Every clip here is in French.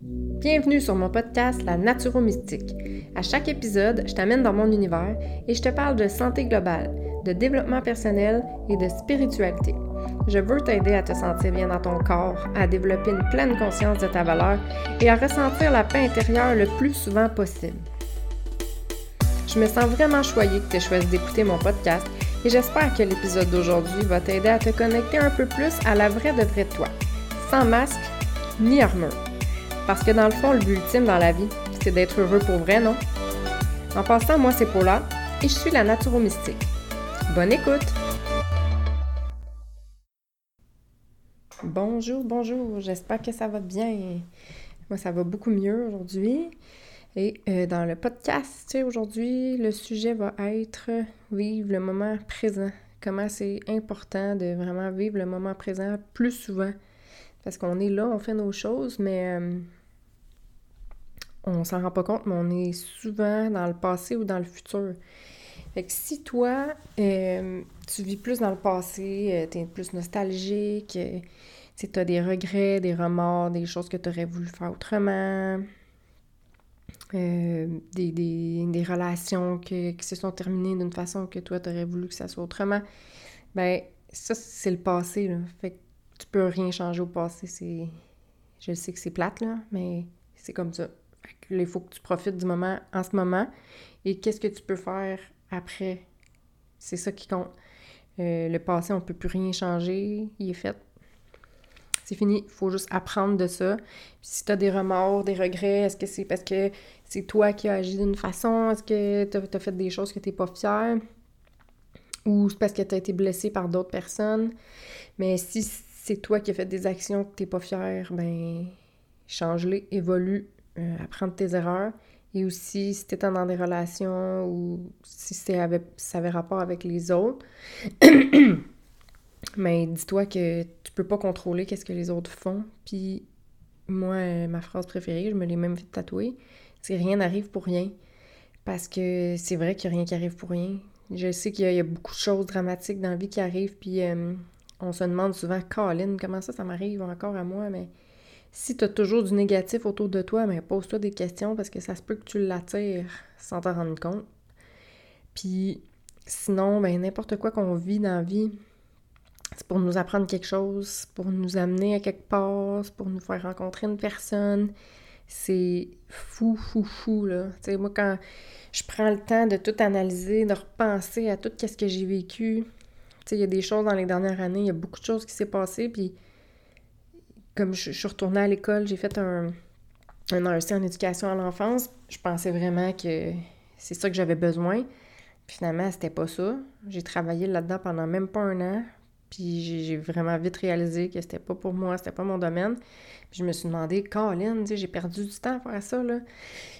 Bienvenue sur mon podcast La Naturo-Mystique. À chaque épisode, je t'amène dans mon univers et je te parle de santé globale, de développement personnel et de spiritualité. Je veux t'aider à te sentir bien dans ton corps, à développer une pleine conscience de ta valeur et à ressentir la paix intérieure le plus souvent possible. Je me sens vraiment choyée que tu aies choisi d'écouter mon podcast et j'espère que l'épisode d'aujourd'hui va t'aider à te connecter un peu plus à la vraie de vraie toi, sans masque ni armure. Parce que dans le fond, le but ultime dans la vie, c'est d'être heureux pour vrai, non? En passant, moi, c'est Paula et je suis la Naturo-Mystique. Bonne écoute! Bonjour, bonjour, j'espère que ça va bien. Moi, ça va beaucoup mieux aujourd'hui. Et euh, dans le podcast, aujourd'hui, le sujet va être vivre le moment présent. Comment c'est important de vraiment vivre le moment présent plus souvent. Parce qu'on est là, on fait nos choses, mais euh, on s'en rend pas compte, mais on est souvent dans le passé ou dans le futur. Fait que si toi, euh, tu vis plus dans le passé, euh, tu es plus nostalgique, euh, tu as des regrets, des remords, des choses que tu aurais voulu faire autrement, des, des, relations qui se sont terminées d'une façon que toi, tu aurais voulu que ça soit autrement, ben ça, c'est le passé, là. Fait que tu peux rien changer au passé. Je sais que c'est plate, là, mais c'est comme ça il faut que tu profites du moment en ce moment et qu'est-ce que tu peux faire après? C'est ça qui compte. Euh, le passé, on ne peut plus rien changer. Il est fait. C'est fini. Il faut juste apprendre de ça. si tu as des remords, des regrets, est-ce que c'est parce que c'est toi qui as agi d'une façon? Est-ce que tu as, fait des choses que tu n'es pas fier? Ou c'est parce que tu as été blessé par d'autres personnes? Mais si c'est toi qui as fait des actions que tu n'es pas fier, ben change-les, évolue, euh, apprendre tes erreurs. Et aussi, si tu dans des relations ou si ça avait rapport avec les autres, mais dis-toi que tu peux pas contrôler qu'est-ce que les autres font. Puis moi, euh, ma phrase préférée, je me l'ai même fait tatouer, c'est rien n'arrive pour rien. Parce que c'est vrai qu'il n'y a rien qui arrive pour rien. Je sais qu'il y, a beaucoup de choses dramatiques dans la vie qui arrivent, puis euh, on se demande souvent, Colin, comment ça, ça m'arrive encore à moi? Mais si tu as toujours du négatif autour de toi, mais pose-toi des questions parce que ça se peut que tu l'attires sans t'en rendre compte. Puis sinon, ben n'importe quoi qu'on vit dans la vie, c'est pour nous apprendre quelque chose, pour nous amener à quelque part, pour nous faire rencontrer une personne. C'est fou, fou, fou, là. Tu sais, moi, quand je prends le temps de tout analyser, de repenser à tout ce que j'ai vécu, tu sais, il y a des choses dans les dernières années, il y a beaucoup de choses qui s'est passé, puis comme je, suis retournée à l'école, j'ai fait un, un en éducation à l'enfance. Je pensais vraiment que c'est ça que j'avais besoin. Puis finalement, c'était pas ça. J'ai travaillé là-dedans pendant même pas un an. Puis j'ai vraiment vite réalisé que c'était pas pour moi, c'était pas mon domaine. Puis je me suis demandé, Colin, j'ai perdu du temps à faire ça, là.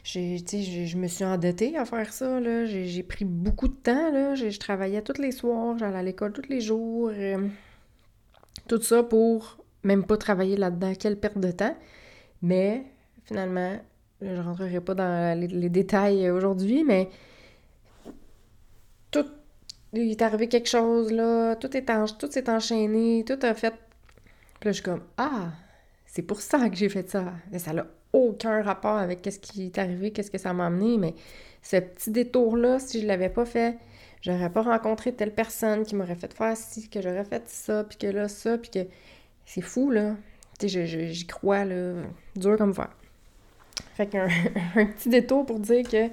Je me suis endettée à faire ça, là. J'ai pris beaucoup de temps, là. Je travaillais tous les soirs, j'allais à l'école tous les jours. Euh, tout ça pour même pas travailler là-dedans. Quelle perte de temps. Mais finalement, je rentrerai pas dans les, détails aujourd'hui, mais tout il est arrivé quelque chose là, tout est tout s'est enchaîné, tout a fait. Puis là, je suis comme ah, c'est pour ça que j'ai fait ça. Mais ça n'a aucun rapport avec ce qui est arrivé, qu'est-ce que ça m'a amené, mais ce petit détour là, si je l'avais pas fait, j'aurais pas rencontré telle personne qui m'aurait fait faire ci, que j'aurais fait ça, puis que là ça, puis que c'est fou, là. Tu sais, j'y crois, là, dur comme fer. Fait qu'un un petit détour pour dire que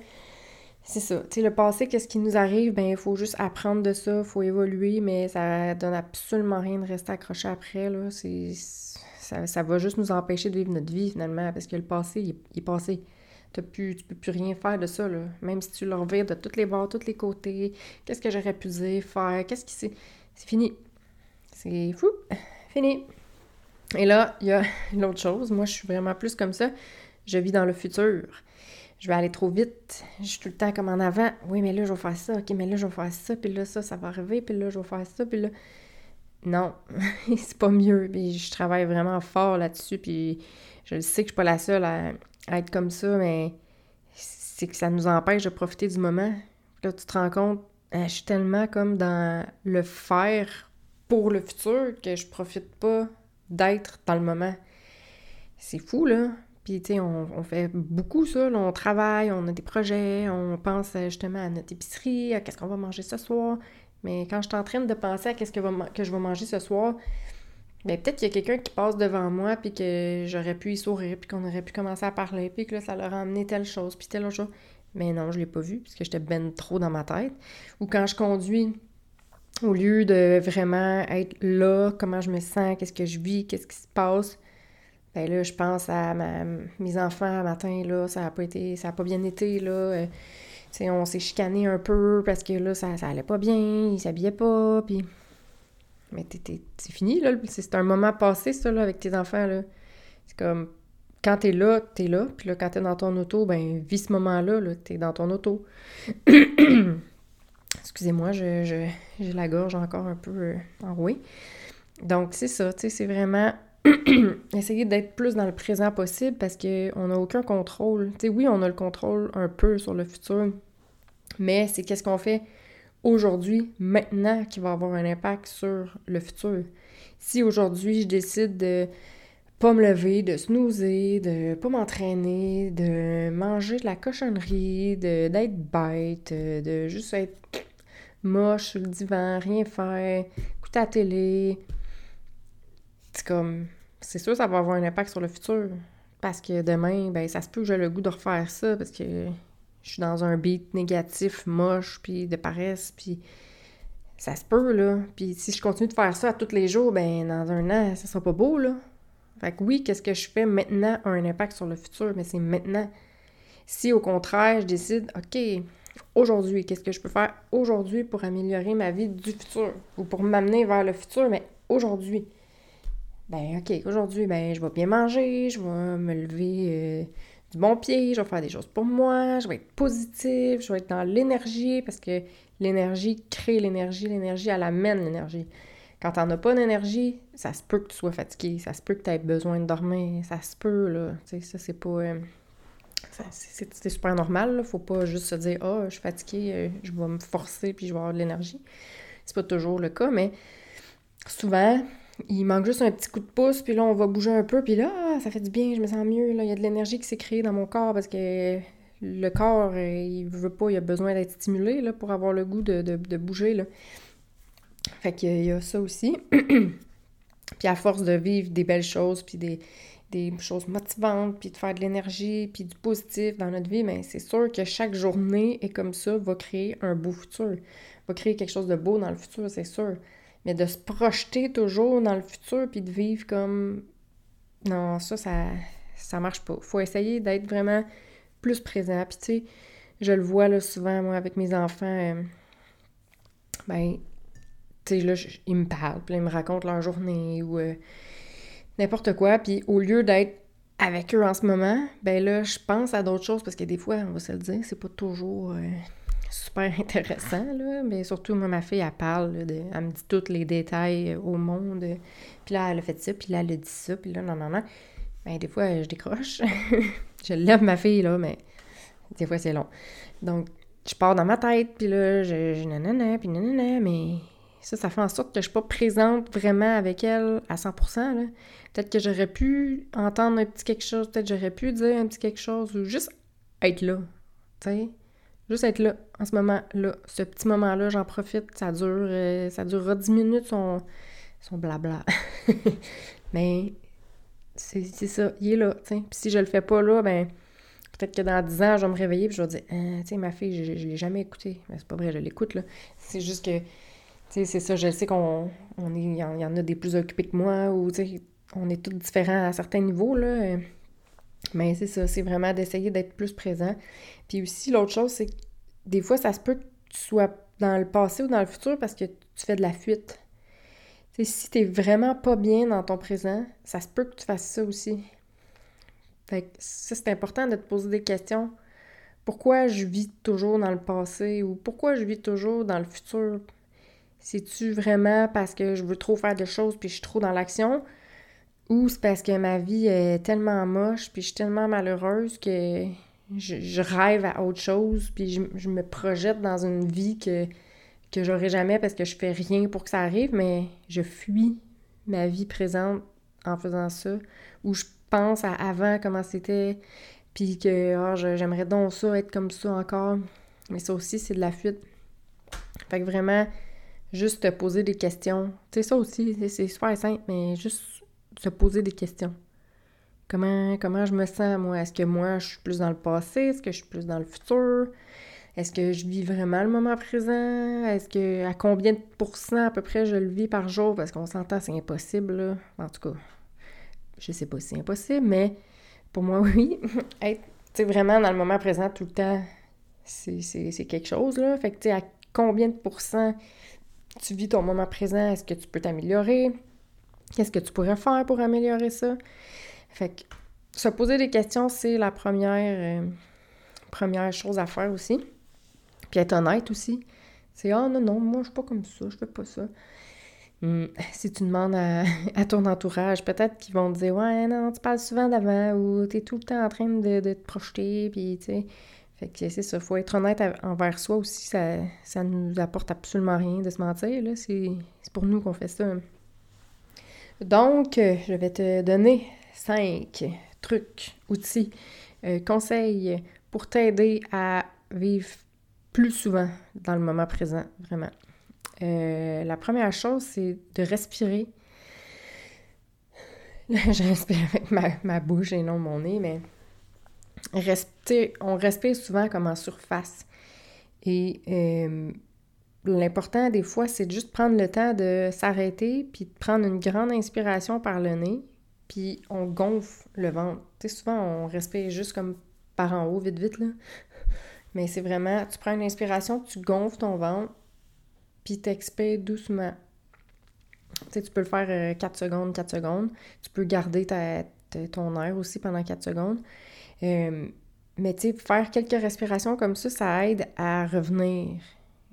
c'est ça. Tu sais, le passé, qu'est-ce qui nous arrive? Ben, il faut juste apprendre de ça, il faut évoluer, mais ça donne absolument rien de rester accroché après, là. C'est... Ça, ça, va juste nous empêcher de vivre notre vie, finalement, parce que le passé, il, est passé. T'as plus, tu peux plus rien faire de ça, là. Même si tu le revires de toutes les bords, tous les côtés, qu'est-ce que j'aurais pu dire, faire, qu'est-ce qui c'est... C'est fini. C'est fou. Fini. Et là, il y a une autre chose. Moi, je suis vraiment plus comme ça. Je vis dans le futur. Je vais aller trop vite. Je suis tout le temps comme en avant. Oui, mais là, je vais faire ça. OK, mais là, je vais faire ça. Puis là, ça, ça va arriver. Puis là, je vais faire ça. Puis là... Non, c'est pas mieux. Puis je travaille vraiment fort là-dessus. Puis je sais que je suis pas la seule à, être comme ça, mais c'est que ça nous empêche de profiter du moment. Là, tu te rends compte, hein, je suis tellement comme dans le faire pour le futur que je profite pas d'être dans le moment. C'est fou, là. Puis, tu sais, on, fait beaucoup ça. on travaille, on a des projets, on pense justement à notre épicerie, à qu'est-ce qu'on va manger ce soir. Mais quand je suis en train de penser à qu'est-ce que, je vais manger ce soir, ben peut-être qu'il y a quelqu'un qui passe devant moi, puis que j'aurais pu y sourire, puis qu'on aurait pu commencer à parler, puis que là, ça leur a amené telle chose, puis telle autre chose. Mais non, je l'ai pas vu, puisque j'étais ben trop dans ma tête. Ou quand je conduis, au lieu de vraiment être là, comment je me sens, qu'est-ce que je vis, qu'est-ce qui se passe, ben là, je pense à mes enfants matin, là, ça a pas été, ça pas bien été, là. Euh, on s'est chicané un peu parce que là, ça, ça allait pas bien, ils s'habillaient pas, puis... Mais c'est fini, là. C'est un moment passé, ça, là, avec tes enfants, là. C'est comme... Quand t'es là, t'es là. Puis là, quand t'es dans ton auto, ben, vis ce moment-là, là. T'es dans ton auto. Excusez-moi, j'ai la gorge encore un peu euh, enrouée. Donc, c'est ça, c'est vraiment essayer d'être plus dans le présent possible parce qu'on n'a aucun contrôle. Tu sais, oui, on a le contrôle un peu sur le futur, mais c'est qu'est-ce qu'on fait aujourd'hui, maintenant, qui va avoir un impact sur le futur. Si aujourd'hui, je décide de pas me lever, de snoozer, de pas m'entraîner, de manger de la cochonnerie, d'être bête, de juste être moche sur le divan, rien faire, écouter la télé. C'est comme. C'est sûr, ça va avoir un impact sur le futur. Parce que demain, ben, ça se peut que j'ai le goût de refaire ça parce que je suis dans un beat négatif, moche, puis de paresse, puis ça se peut, là. Puis si je continue de faire ça tous les jours, ben dans un an, ça sera pas beau, là. Fait que oui, qu'est-ce que je fais maintenant a un impact sur le futur, mais c'est maintenant. Si au contraire, je décide, OK, aujourd'hui, qu'est-ce que je peux faire aujourd'hui pour améliorer ma vie du futur? Ou pour m'amener vers le futur, mais aujourd'hui? Ben, OK, aujourd'hui, ben, je vais bien manger, je vais me lever euh, du bon pied, je vais faire des choses pour moi, je vais être positive, je vais être dans l'énergie parce que l'énergie crée l'énergie, l'énergie, elle amène l'énergie. Quand t'en as pas d'énergie, ça se peut que tu sois fatigué, ça se peut que tu aies besoin de dormir, ça se peut, là. Tu sais, ça, c'est pas. Euh, c'est super normal. Là. Faut pas juste se dire Ah, je suis fatiguée, euh, je vais me forcer puis je vais avoir de l'énergie. C'est pas toujours le cas, mais souvent, il manque juste un petit coup de pouce, puis là, on va bouger un peu, puis là, ah, ça fait du bien, je me sens mieux. Il y a de l'énergie qui s'est créée dans mon corps parce que le corps, euh, il veut pas, il a besoin d'être stimulé là, pour avoir le goût de, de bouger. Là. Fait qu'il y a ça aussi. puis à force de vivre des belles choses, puis des, des choses motivantes, puis de faire de l'énergie, puis du positif dans notre vie, mais c'est sûr que chaque journée est comme ça va créer un beau futur, va créer quelque chose de beau dans le futur, c'est sûr. Mais de se projeter toujours dans le futur, puis de vivre comme... Non, ça, ça, ça marche pas. faut essayer d'être vraiment plus présent. Puis tu sais, je le vois là, souvent, moi, avec mes enfants, euh, ben, tu sais, là, ils me parlent, puis ils me racontent leur journée, ou... Euh, n'importe quoi. Puis au lieu d'être avec eux en ce moment, ben là, je pense à d'autres choses parce que des fois, on va se le dire, c'est pas toujours euh, super intéressant, là. Mais surtout, moi, ma fille, elle parle, elle me dit tous les détails euh, au monde. Puis là, elle a fait ça, puis là, elle a dit ça, puis là, non, non, non. Ben, des fois, je décroche. je lève ma fille, là, mais des fois, c'est long. Donc, je pars dans ma tête, puis là, je, je nanana, puis nanana, mais ça, ça fait en sorte que je suis pas présente vraiment avec elle à 100%. Là. Peut-être que j'aurais pu entendre un petit quelque chose, peut-être j'aurais pu dire un petit quelque chose ou juste être là. Tu sais? Juste être là, en ce moment-là. Ce petit moment-là, j'en profite. Ça dure, euh, ça durera 10 minutes, son, son blabla. Mais c'est ça, il est là, Puis si je le fais pas là, ben peut-être que dans 10 ans, je vais me réveiller et je vais dire ah, ma fille, je, je l'ai jamais écoutée. Mais c'est pas vrai, je l'écoute, là. C'est juste que c'est ça, je sais qu'on on est, il y en a des plus occupés que moi, ou on est tous différents à certains niveaux, là. Mais c'est ça, c'est vraiment d'essayer d'être plus présent. Puis aussi, l'autre chose, c'est que des fois, ça se peut que tu sois dans le passé ou dans le futur parce que tu fais de la fuite. T'sais, si t'es vraiment pas bien dans ton présent, ça se peut que tu fasses ça aussi. Fait que ça, c'est important de te poser des questions. Pourquoi je vis toujours dans le passé ou pourquoi je vis toujours dans le futur? C'est-tu vraiment parce que je veux trop faire de choses puis je suis trop dans l'action? Ou c'est parce que ma vie est tellement moche puis je suis tellement malheureuse que je, rêve à autre chose puis je, me projette dans une vie que, que j'aurai jamais parce que je fais rien pour que ça arrive, mais je fuis ma vie présente en faisant ça. Ou je penses à avant, comment c'était, puis que oh, j'aimerais donc ça, être comme ça encore. Mais ça aussi, c'est de la fuite. Fait que vraiment, juste te poser des questions. Sais, ça aussi, c'est super simple, mais juste se poser des questions. Comment, comment je me sens, moi? Est-ce que moi, je suis plus dans le passé? Est-ce que je suis plus dans le futur? Est-ce que je vis vraiment le moment présent? Est-ce que à combien de pourcents à peu près je le vis par jour? Parce qu'on s'entend, c'est impossible, là. En tout cas, je sais pas si c'est impossible, mais pour moi, oui. Être vraiment dans le moment présent tout le temps, c'est quelque chose, là. Fait que, tu sais, à combien de pourcents tu vis ton moment présent? Est-ce que tu peux t'améliorer? Qu'est-ce que tu pourrais faire pour améliorer ça? Fait que se poser des questions, c'est la première, euh, première chose à faire aussi. Puis être honnête aussi. C'est Ah non, non, moi je suis pas comme ça, je fais pas ça. Hmm, si tu demandes à, ton entourage, peut-être qu'ils vont te dire Ouais, non, tu parles souvent d'avant ou tu es tout le temps en train de, te projeter, puis tu sais. Fait que c'est ça, faut être honnête envers soi aussi, ça, ça nous apporte absolument rien de se mentir, là. C'est pour nous qu'on fait ça. Donc, je vais te donner cinq trucs, outils, euh, conseils pour t'aider à vivre plus souvent dans le moment présent, vraiment. Euh, la première chose, c'est de respirer. je respire avec ma, bouche et non mon nez, mais on respire souvent comme en surface. Et euh, l'important des fois, c'est de juste prendre le temps de s'arrêter, puis de prendre une grande inspiration par le nez, puis on gonfle le ventre. Tu sais, souvent, on respire juste comme par en haut, vite, vite, là. Mais c'est vraiment, tu prends une inspiration, tu gonfles ton ventre, puis t'expires doucement. Tu sais, tu peux le faire 4 euh, secondes, 4 secondes. Tu peux garder ta, ton air aussi pendant 4 secondes. Euh, mais tu sais, faire quelques respirations comme ça, ça aide à revenir,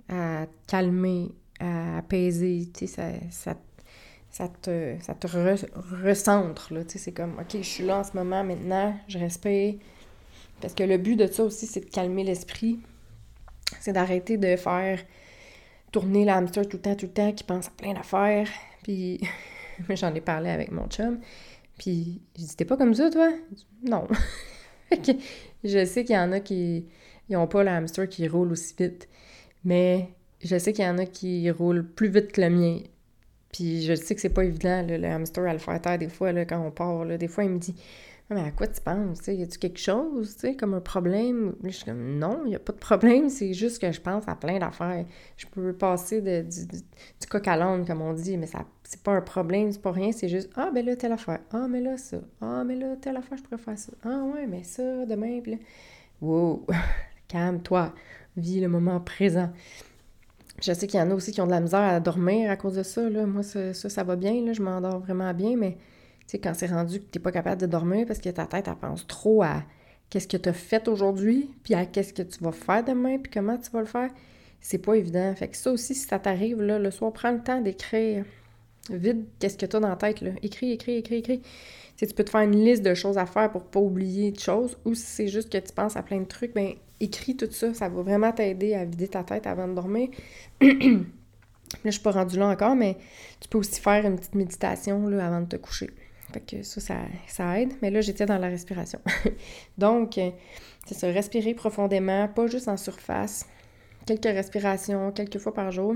à calmer, à apaiser. Tu sais, ça, ça ça te, ça te recentre, tu sais, c'est comme, OK, je suis là en ce moment, maintenant, je respire. Parce que le but de ça aussi, c'est de calmer l'esprit. C'est d'arrêter de faire tourner l'hamster tout le temps, tout le temps, qui pense à plein d'affaires. Puis, j'en ai parlé avec mon chum. Puis, je dis, t'es pas comme ça, toi? Non. je sais qu'il y en a qui n'ont pas le hamster qui roule aussi vite. Mais je sais qu'il y en a qui roulent plus vite que le mien. Puis je sais que c'est pas évident, le hamster, à le faire taire des fois, là, quand on part. Là, des fois, il me dit mais à quoi tu penses? Y a-tu quelque chose, comme un problème? Je suis comme Non, il n'y a pas de problème, c'est juste que je pense à plein d'affaires. Je peux passer de, du, coq à l'âne, comme on dit, mais ça c'est pas un problème, c'est pas rien, c'est juste Ah, ben là, telle affaire. Ah, mais là, ça. Ah, mais là, telle affaire, je pourrais faire ça. Ah, ouais, mais ça, demain, puis là. Wow! Calme-toi. Vis le moment présent. Je sais qu'il y en a aussi qui ont de la misère à dormir à cause de ça. Là. Moi, ça, ça, va bien. Là. Je m'endors vraiment bien, mais tu sais, quand c'est rendu que tu n'es pas capable de dormir parce que ta tête, elle pense trop à qu'est-ce que tu as fait aujourd'hui, puis à qu'est-ce que tu vas faire demain, puis comment tu vas le faire, c'est pas évident. Fait que ça aussi, si ça t'arrive, là, le soir, prends le temps d'écrire vide qu'est-ce que tu as dans la tête. Là. Écris, écris, écris, écris. Tu peux te faire une liste de choses à faire pour pas oublier de choses, ou si c'est juste que tu penses à plein de trucs, ben écris tout ça. Ça va vraiment t'aider à vider ta tête avant de dormir. là, je suis pas rendue là encore, mais tu peux aussi faire une petite méditation là, avant de te coucher. Fait que ça, ça, aide. Mais là, j'étais dans la respiration. Donc, c'est ça, respirer profondément, pas juste en surface. Quelques respirations, quelques fois par jour.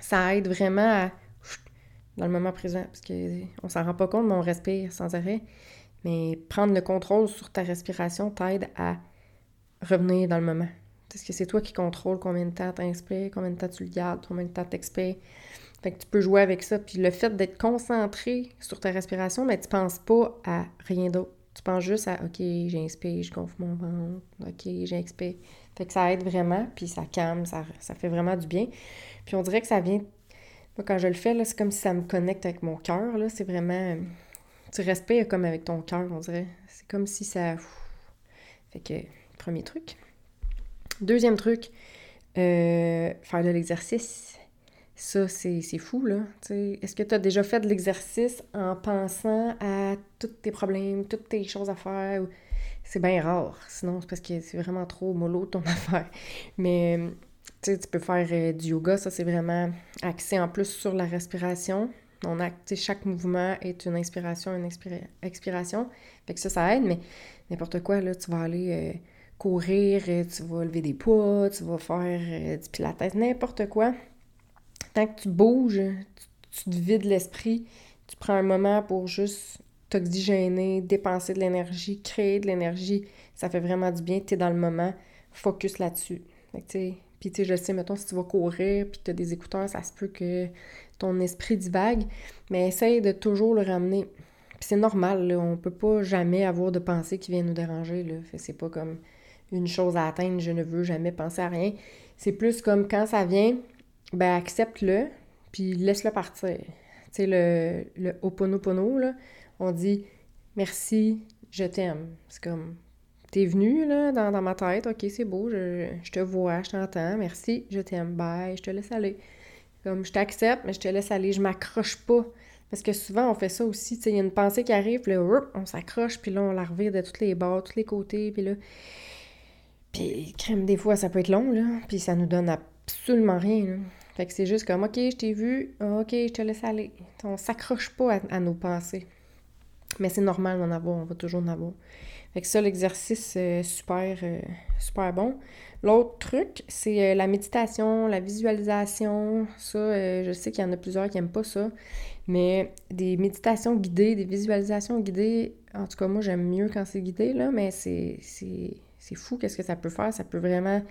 Ça aide vraiment à dans le moment présent, parce qu'on s'en rend pas compte, mais on respire sans arrêt. Mais prendre le contrôle sur ta respiration t'aide à revenir dans le moment. Parce que c'est toi qui contrôles combien de temps t'inspires, combien de temps tu le gardes, combien de temps t'expires? Fait que tu peux jouer avec ça. Puis le fait d'être concentré sur ta respiration, mais tu penses pas à rien d'autre. Tu penses juste à OK, j'inspire, je gonfle mon ventre, OK, j'expire. Fait que ça aide vraiment, puis ça calme, ça, ça fait vraiment du bien. Puis on dirait que ça vient. Quand je le fais, c'est comme si ça me connecte avec mon cœur. C'est vraiment. Tu respires comme avec ton cœur, on dirait. C'est comme si ça. Fait que, premier truc. Deuxième truc, euh, faire de l'exercice. Ça, c'est fou, là. Est-ce que tu as déjà fait de l'exercice en pensant à tous tes problèmes, toutes tes choses à faire? C'est bien rare. Sinon, c'est parce que c'est vraiment trop mollo ton affaire. Mais tu peux faire euh, du yoga. Ça, c'est vraiment axé en plus sur la respiration. On chaque mouvement est une inspiration, une expiration. Fait que ça, ça aide, mais n'importe quoi, là, tu vas aller euh, courir, euh, tu vas lever des poids, tu vas faire euh, du pilates, n'importe quoi. Tant que tu bouges, tu, te vides l'esprit, tu prends un moment pour juste t'oxygéner, dépenser de l'énergie, créer de l'énergie, ça fait vraiment du bien, tu es dans le moment, focus là-dessus. Puis, tu sais, je sais, mettons, si tu vas courir, puis tu as des écouteurs, ça se peut que ton esprit divague, mais essaye de toujours le ramener. Puis c'est normal, là, on peut pas jamais avoir de pensée qui vient nous déranger, c'est pas comme une chose à atteindre, je ne veux jamais penser à rien. C'est plus comme quand ça vient, ben accepte-le, puis laisse-le partir. Tu sais, le, le là, on dit merci, je t'aime. C'est comme, t'es venu, là, dans, ma tête, ok, c'est beau, je, te vois, je t'entends, merci, je t'aime, bye, je te laisse aller. Comme, je t'accepte, mais je te laisse aller, je m'accroche pas. Parce que souvent, on fait ça aussi, tu il y a une pensée qui arrive, puis là, on s'accroche, puis là, on la revire de tous les bords, tous les côtés, puis là... Puis, crème, des fois, ça peut être long, là, puis ça nous donne absolument rien. Fait que c'est juste comme, OK, je t'ai vu, OK, je te laisse aller. On s'accroche pas à, nos pensées. Mais c'est normal d'en avoir, on va toujours en avoir. Fait que ça, l'exercice, euh, super, euh, super bon. L'autre truc, c'est euh, la méditation, la visualisation. Ça, je sais qu'il y en a plusieurs qui n'aiment pas ça. Mais des méditations guidées, des visualisations guidées, en tout cas, moi, j'aime mieux quand c'est guidé, là, mais c'est fou qu'est-ce que ça peut faire. Ça peut vraiment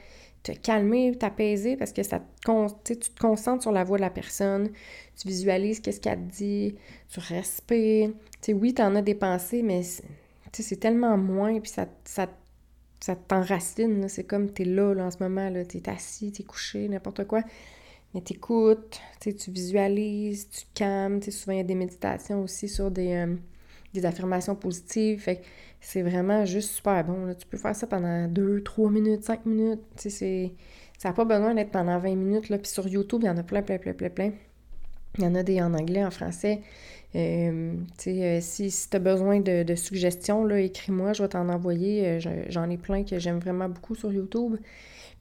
te calmer, t'apaiser parce que ça te, tu te concentres sur la voix de la personne, tu visualises qu'est-ce qu'elle te dit, tu respires. Tu sais, oui, t'en as des pensées, mais c'est tellement moins, puis ça, ça, ça t'enracine. C'est comme t'es là, là en ce moment, là, t'es assis, t'es couché, n'importe quoi. Mais t'écoutes, tu visualises, tu calmes. Souvent, il y a des méditations aussi sur des, euh, des affirmations positives. Fait c'est vraiment juste super bon. Tu peux faire ça pendant 2, 3 minutes, 5 minutes. C'est, ça n'a pas besoin d'être pendant 20 minutes. Là. Puis sur YouTube, il y en a plein, plein, plein, plein, plein. Il y en a des en anglais, en français. Euh, euh si, si tu as besoin de, de suggestions, écris-moi, je vais t'en envoyer. Euh, j'en ai plein que j'aime vraiment beaucoup sur YouTube.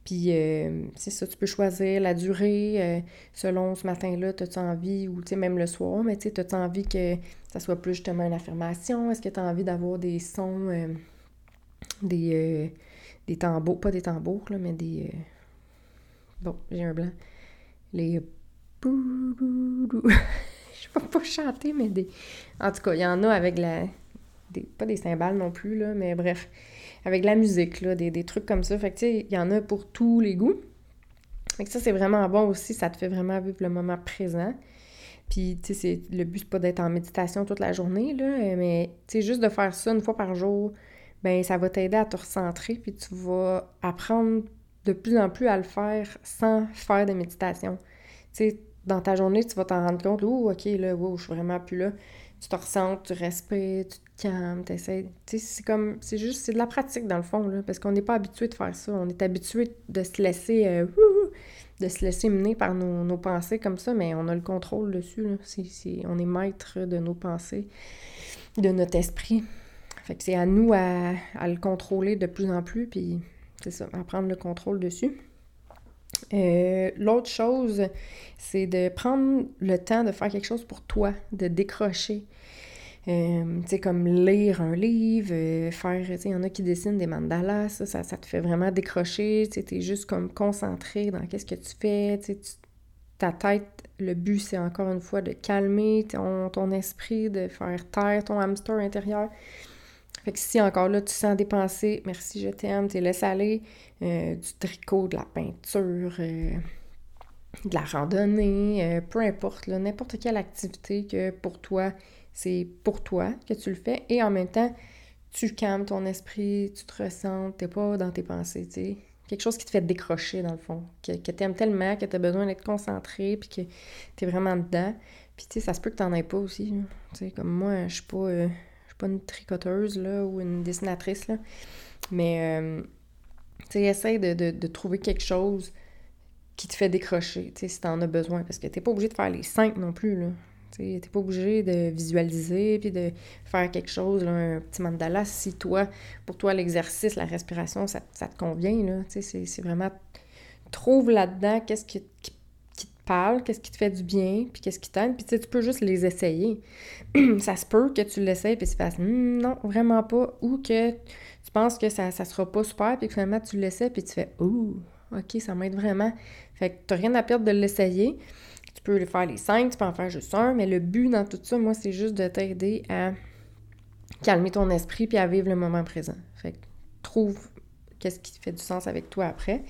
Puis euh, c'est ça, tu peux choisir la durée euh, selon ce matin-là, as-tu envie, ou même le soir, mais tu sais, as-tu envie que ça soit plus justement une affirmation? Est-ce que tu as envie d'avoir des sons, euh, des, des tambours, pas des tambours, là, mais des. Bon, j'ai un blanc. Les. Je peux pas chanter, mais des. En tout cas, il y en a avec la. Des... Pas des cymbales non plus, là, mais bref avec la musique, des, trucs comme ça. Fait que, il y en a pour tous les goûts. Fait que ça, c'est vraiment bon aussi. Ça te fait vraiment vivre le moment présent. Puis, tu sais, le but, c'est pas d'être en méditation toute la journée, mais, juste de faire ça une fois par jour, ben ça va t'aider à te recentrer, puis tu vas apprendre de plus en plus à le faire sans faire de méditation. Tu sais, dans ta journée, tu vas t'en rendre compte, oh, OK, là, wow, je suis vraiment plus là. Tu te ressens, tu respires, tu calme, t'essaies. Tu sais, c'est comme. C'est juste. C'est de la pratique, dans le fond, là, parce qu'on n'est pas habitué de faire ça. On est habitué de se laisser. Euh, de se laisser mener par nos, pensées comme ça, mais on a le contrôle dessus. Là. on est maître de nos pensées, de notre esprit. Fait que c'est à nous à, le contrôler de plus en plus, puis c'est ça, à prendre le contrôle dessus. Euh, l'autre chose, c'est de prendre le temps de faire quelque chose pour toi, de décrocher. Euh, tu sais, comme lire un livre, euh, faire, tu sais, il y en a qui dessinent des mandalas, ça, ça, te fait vraiment décrocher, tu sais, t'es juste comme concentré dans qu'est-ce que tu fais, tu ta tête, le but, c'est encore une fois de calmer ton, ton esprit, de faire taire ton hamster intérieur. Fait que si encore là, tu sens des pensées, merci, je t'aime, tu laisses aller, euh, du tricot, de la peinture, de la randonnée, peu importe, n'importe quelle activité que pour toi, c'est pour toi que tu le fais et en même temps, tu calmes ton esprit, tu te ressens, t'es pas dans tes pensées, tu sais. Quelque chose qui te fait décrocher, dans le fond. Que, que t'aimes tellement, que t'as besoin d'être concentré, puis que t'es vraiment dedans. Puis, tu sais, ça se peut que t'en aies pas aussi. Tu sais, comme moi, je suis pas, euh, une tricoteuse, là, ou une dessinatrice, là. Mais, euh, tu de, de, trouver quelque chose qui te fait décrocher, si t'en as besoin. Parce que t'es pas obligé de faire les cinq non plus, là. Tu n'es pas obligé de visualiser puis de faire quelque chose, un petit mandala. Si toi, pour toi, l'exercice, la respiration, ça, te convient, là. C'est vraiment... Trouve là-dedans qu'est-ce qui, te parle, qu'est-ce qui te fait du bien, puis qu'est-ce qui t'aide, puis tu sais, tu peux juste les essayer. ça se peut que tu l'essayes, puis tu fasses hmm, non, vraiment pas, ou que tu penses que ça, ça sera pas super, puis que finalement tu l'essaies, puis tu fais ouh, ok, ça m'aide vraiment. Fait que t'as rien à perdre de l'essayer. Tu peux faire les cinq, tu peux en faire juste un, mais le but dans tout ça, moi, c'est juste de t'aider à calmer ton esprit puis à vivre le moment présent. Fait que trouve qu'est-ce qui fait du sens avec toi après.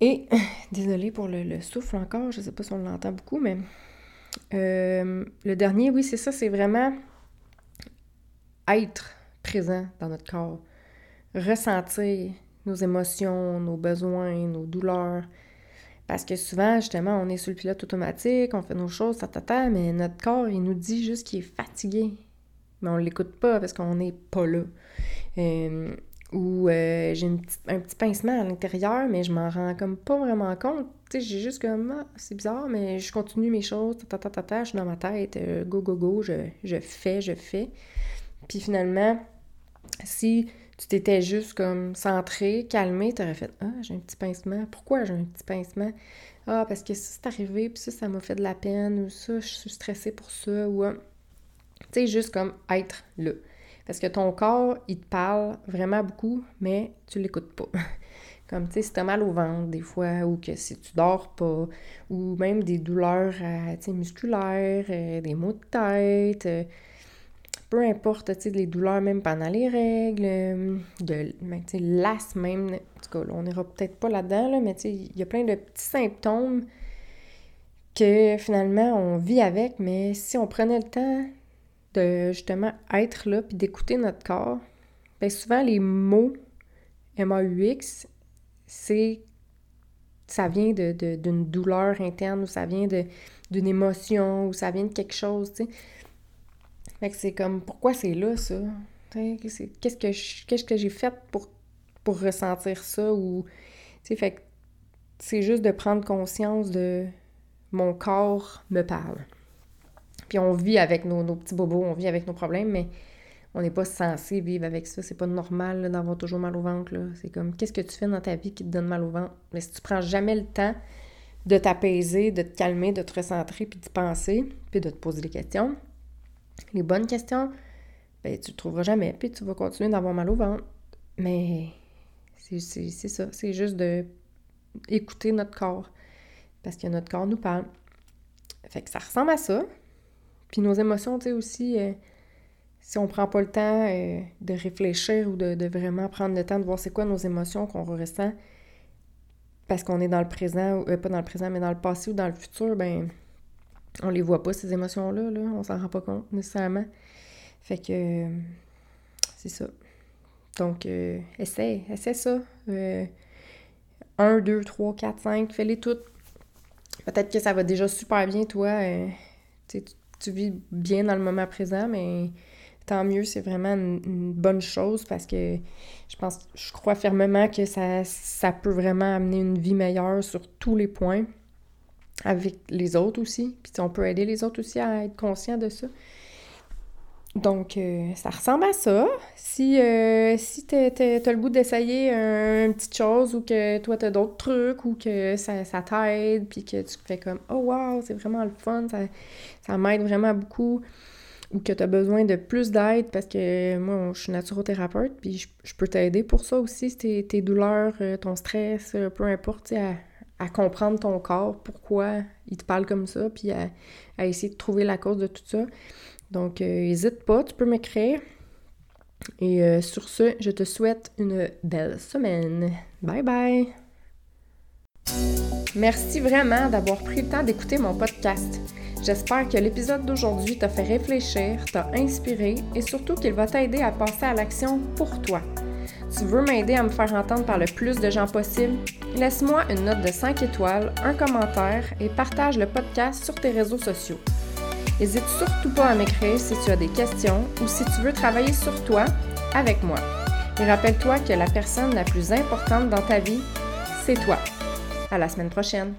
Et, désolée pour le, souffle encore, je sais pas si on l'entend beaucoup, mais euh, le dernier, oui, c'est ça, c'est vraiment être présent dans notre corps, ressentir nos émotions, nos besoins, nos douleurs. Parce que souvent, justement, on est sur le pilote automatique, on fait nos choses, ta, ta, mais notre corps, il nous dit juste qu'il est fatigué. Mais on l'écoute pas parce qu'on n'est pas là. Euh, ou euh, j'ai un petit pincement à l'intérieur, mais je m'en rends comme pas vraiment compte. J'ai juste comme, ah, c'est bizarre, mais je continue mes choses, je suis dans ma tête, euh, go, go, go, je, je, fais, je fais. Puis finalement, si tu t'étais juste comme centré, calmé, t'aurais fait, ah, j'ai un petit pincement. Pourquoi j'ai un petit pincement? Ah, parce que ça, c'est arrivé, puis ça, ça m'a fait de la peine, ou ça, je suis stressée pour ça, ou... Tu sais, juste comme être là. Parce que ton corps, il te parle vraiment beaucoup, mais tu l'écoutes pas. Comme, tu sais, si t'as mal au ventre, des fois, ou que si tu dors pas, ou même des douleurs, euh, musculaires, euh, des maux de tête, euh, peu importe, tu sais, les douleurs même pendant les règles, de, ben, tu sais, l'asthme même, en tout cas, on n'ira peut-être pas là-dedans, là, mais tu sais, il y a plein de petits symptômes que finalement on vit avec, mais si on prenait le temps de justement être là puis d'écouter notre corps, bien souvent les mots MAUX, c'est ça vient d'une de, douleur interne ou ça vient d'une émotion ou ça vient de quelque chose, tu sais. Fait que c'est comme pourquoi c'est là ça? Qu'est-ce que qu'est-ce que j'ai fait pour, pour ressentir ça ou fait que c'est juste de prendre conscience de mon corps me parle. Puis on vit avec nos, petits bobos, on vit avec nos problèmes, mais on n'est pas censé vivre avec ça. C'est pas normal d'avoir toujours mal au ventre. C'est comme qu'est-ce que tu fais dans ta vie qui te donne mal au ventre? Mais si tu prends jamais le temps de t'apaiser, de te calmer, de te recentrer, puis d'y penser, puis de te poser des questions, les bonnes questions, ben tu le trouveras jamais, puis tu vas continuer d'avoir mal au ventre. Mais c'est ça, c'est juste de écouter notre corps, parce que notre corps nous parle. Fait que ça ressemble à ça, puis nos émotions, tu sais, aussi, euh, si on prend pas le temps euh, de réfléchir ou de, vraiment prendre le temps de voir c'est quoi nos émotions qu'on ressent parce qu'on est dans le présent, ou euh, pas dans le présent, mais dans le passé ou dans le futur, ben on les voit pas, ces émotions-là, là, on s'en rend pas compte nécessairement. Fait que c'est ça. Donc, essaie, essaie ça. 1, 2, 3, 4, 5, fais-les toutes. Peut-être que ça va déjà super bien, toi. tu tu vis bien dans le moment présent, mais tant mieux, c'est vraiment une, bonne chose parce que je pense, je crois fermement que ça, ça peut vraiment amener une vie meilleure sur tous les points avec les autres aussi. Puis on peut aider les autres aussi à être conscients de ça. Donc, euh, ça ressemble à ça. Si, euh, si tu as le goût d'essayer une petite chose ou que toi, tu as d'autres trucs ou que ça, ça t'aide, puis que tu fais comme « Oh wow, c'est vraiment le fun, ça, ça m'aide vraiment beaucoup », ou que tu as besoin de plus d'aide parce que moi, je suis naturothérapeute, puis je, peux t'aider pour ça aussi, tes, tes douleurs, euh, ton stress, peu importe, à, à comprendre ton corps, pourquoi il te parle comme ça, puis à, essayer de trouver la cause de tout ça. Donc, n'hésite euh, pas, tu peux m'écrire. Et euh, sur ce, je te souhaite une belle semaine. Bye bye! Merci vraiment d'avoir pris le temps d'écouter mon podcast. J'espère que l'épisode d'aujourd'hui t'a fait réfléchir, t'a inspiré et surtout qu'il va t'aider à passer à l'action pour toi. Tu veux m'aider à me faire entendre par le plus de gens possible? Laisse-moi une note de 5 étoiles, un commentaire et partage le podcast sur tes réseaux sociaux. N'hésite surtout pas à m'écrire si tu as des questions ou si tu veux travailler sur toi avec moi. Et rappelle-toi que la personne la plus importante dans ta vie, c'est toi. À la semaine prochaine.